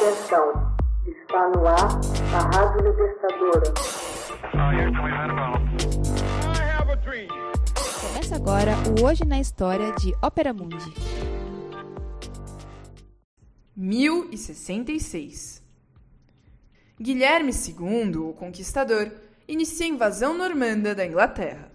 Atenção, está no ar a Rádio Libertadora. Começa agora o Hoje na História de Ópera Mundi. 1066 Guilherme II, o Conquistador, inicia a invasão normanda da Inglaterra.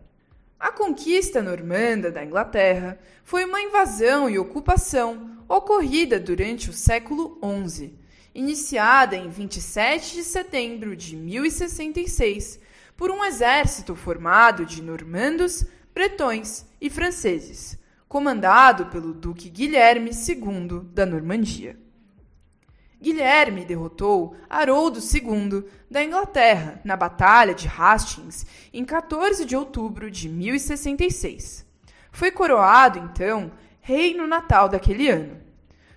A conquista normanda da Inglaterra foi uma invasão e ocupação ocorrida durante o século XI, iniciada em 27 de setembro de 1066 por um exército formado de normandos, bretões e franceses, comandado pelo Duque Guilherme II da Normandia. Guilherme derrotou Haroldo II da Inglaterra na Batalha de Hastings em 14 de outubro de 1066. Foi coroado, então, rei no Natal daquele ano.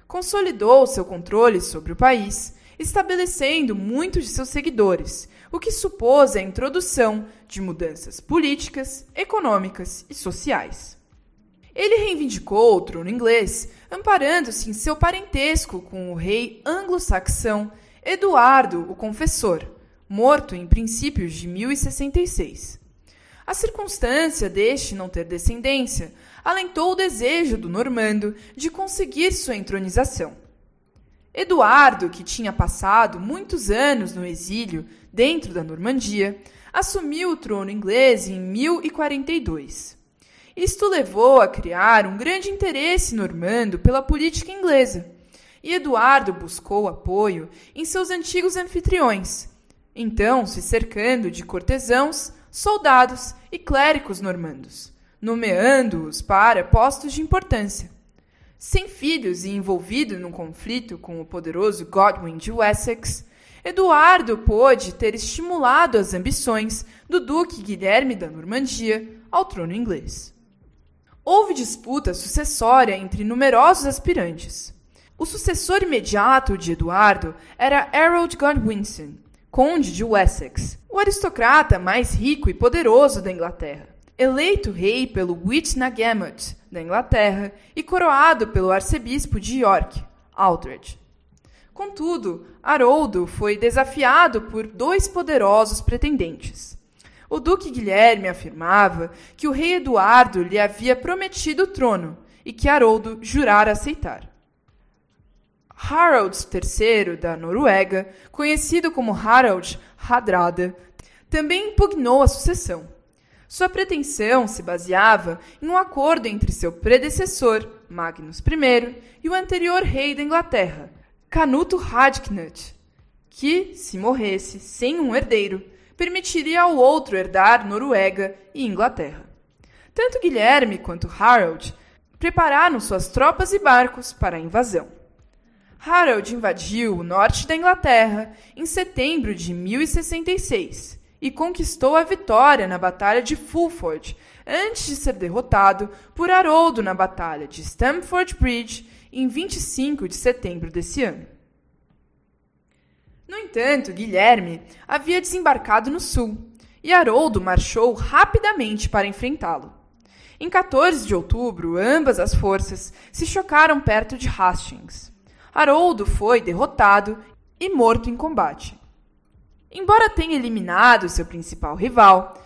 Consolidou seu controle sobre o país, estabelecendo muitos de seus seguidores, o que supôs a introdução de mudanças políticas, econômicas e sociais. Ele reivindicou o trono inglês, amparando-se em seu parentesco com o rei anglo-saxão Eduardo o Confessor, morto em princípios de 1066. A circunstância deste não ter descendência alentou o desejo do normando de conseguir sua entronização. Eduardo, que tinha passado muitos anos no exílio dentro da Normandia, assumiu o trono inglês em 1042. Isto levou a criar um grande interesse normando pela política inglesa, e Eduardo buscou apoio em seus antigos anfitriões, então se cercando de cortesãos, soldados e clérigos normandos, nomeando-os para postos de importância. Sem filhos e envolvido num conflito com o poderoso Godwin de Wessex, Eduardo pôde ter estimulado as ambições do Duque Guilherme da Normandia ao trono inglês. Houve disputa sucessória entre numerosos aspirantes. O sucessor imediato de Eduardo era Harold Godwinson, conde de Wessex, o aristocrata mais rico e poderoso da Inglaterra. Eleito rei pelo Witnagemot da Inglaterra e coroado pelo arcebispo de York, Aldred. Contudo, Haroldo foi desafiado por dois poderosos pretendentes. O duque Guilherme afirmava que o rei Eduardo lhe havia prometido o trono e que Haroldo jurara aceitar. Harald III da Noruega, conhecido como Harald Hardrada, também impugnou a sucessão. Sua pretensão se baseava em um acordo entre seu predecessor, Magnus I, e o anterior rei da Inglaterra, Canuto Radknut, que, se morresse sem um herdeiro, permitiria ao outro herdar Noruega e Inglaterra. Tanto Guilherme quanto Harold prepararam suas tropas e barcos para a invasão. Harold invadiu o norte da Inglaterra em setembro de 1066 e conquistou a vitória na Batalha de Fulford, antes de ser derrotado por Haroldo na Batalha de Stamford Bridge em 25 de setembro desse ano. No entanto, Guilherme havia desembarcado no sul e Haroldo marchou rapidamente para enfrentá-lo. Em 14 de outubro, ambas as forças se chocaram perto de Hastings. Haroldo foi derrotado e morto em combate. Embora tenha eliminado seu principal rival,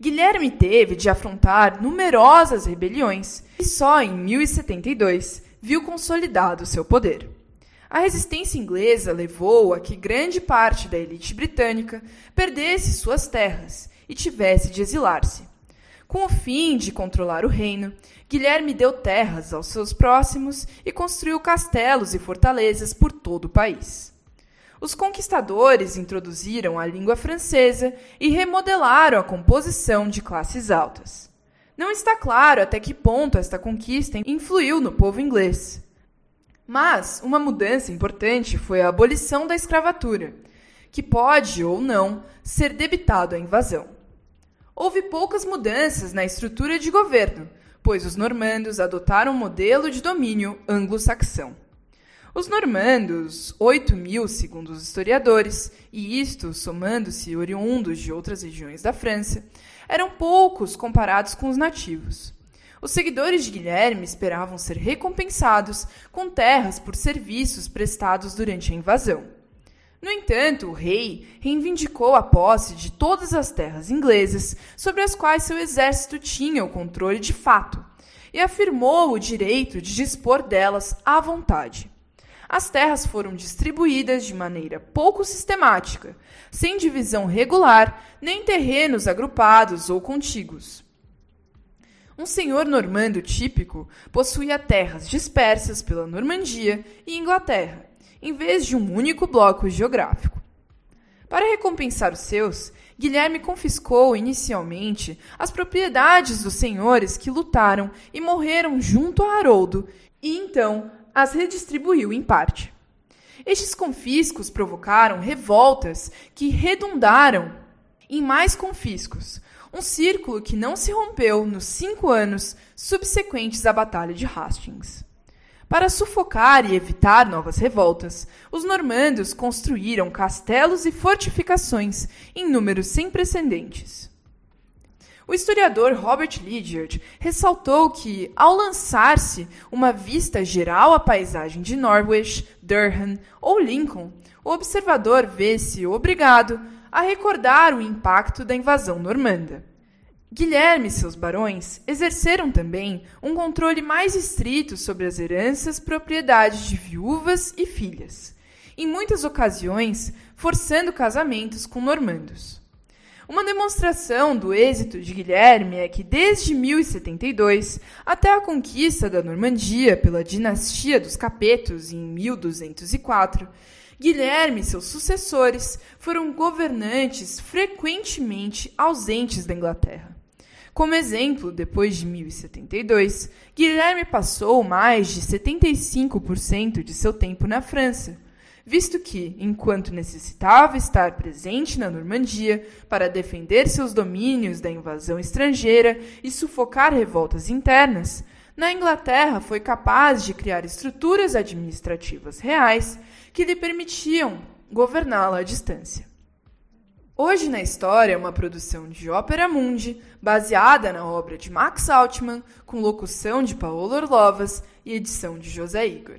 Guilherme teve de afrontar numerosas rebeliões e só em 1072 viu consolidado seu poder. A resistência inglesa levou a que grande parte da elite britânica perdesse suas terras e tivesse de exilar-se. Com o fim de controlar o reino, Guilherme deu terras aos seus próximos e construiu castelos e fortalezas por todo o país. Os conquistadores introduziram a língua francesa e remodelaram a composição de classes altas. Não está claro até que ponto esta conquista influiu no povo inglês. Mas uma mudança importante foi a abolição da escravatura, que pode ou não ser debitado à invasão. Houve poucas mudanças na estrutura de governo, pois os normandos adotaram um modelo de domínio anglo-saxão. Os normandos, 8 mil segundo os historiadores, e isto somando-se oriundos de outras regiões da França, eram poucos comparados com os nativos. Os seguidores de Guilherme esperavam ser recompensados com terras por serviços prestados durante a invasão. No entanto, o rei reivindicou a posse de todas as terras inglesas sobre as quais seu exército tinha o controle de fato e afirmou o direito de dispor delas à vontade. As terras foram distribuídas de maneira pouco sistemática, sem divisão regular, nem terrenos agrupados ou contíguos. Um senhor normando típico possuía terras dispersas pela Normandia e Inglaterra, em vez de um único bloco geográfico. Para recompensar os seus, Guilherme confiscou inicialmente as propriedades dos senhores que lutaram e morreram junto a Haroldo, e então as redistribuiu em parte. Estes confiscos provocaram revoltas que redundaram em mais confiscos, um círculo que não se rompeu nos cinco anos subsequentes à Batalha de Hastings. Para sufocar e evitar novas revoltas, os normandos construíram castelos e fortificações em números sem precedentes. O historiador Robert Lydiard ressaltou que, ao lançar-se uma vista geral à paisagem de Norwich, Durham ou Lincoln, o observador vê-se obrigado a recordar o impacto da invasão normanda. Guilherme e seus barões exerceram também um controle mais estrito sobre as heranças propriedades de viúvas e filhas, em muitas ocasiões forçando casamentos com normandos. Uma demonstração do êxito de Guilherme é que, desde 1072 até a conquista da Normandia pela dinastia dos Capetos em 1204, Guilherme e seus sucessores foram governantes frequentemente ausentes da Inglaterra. Como exemplo, depois de 1072, Guilherme passou mais de 75% de seu tempo na França, visto que, enquanto necessitava estar presente na Normandia para defender seus domínios da invasão estrangeira e sufocar revoltas internas, na Inglaterra foi capaz de criar estruturas administrativas reais que lhe permitiam governá-la à distância. Hoje na História é uma produção de Ópera Mundi, baseada na obra de Max Altman, com locução de Paolo Orlovas e edição de José Igor.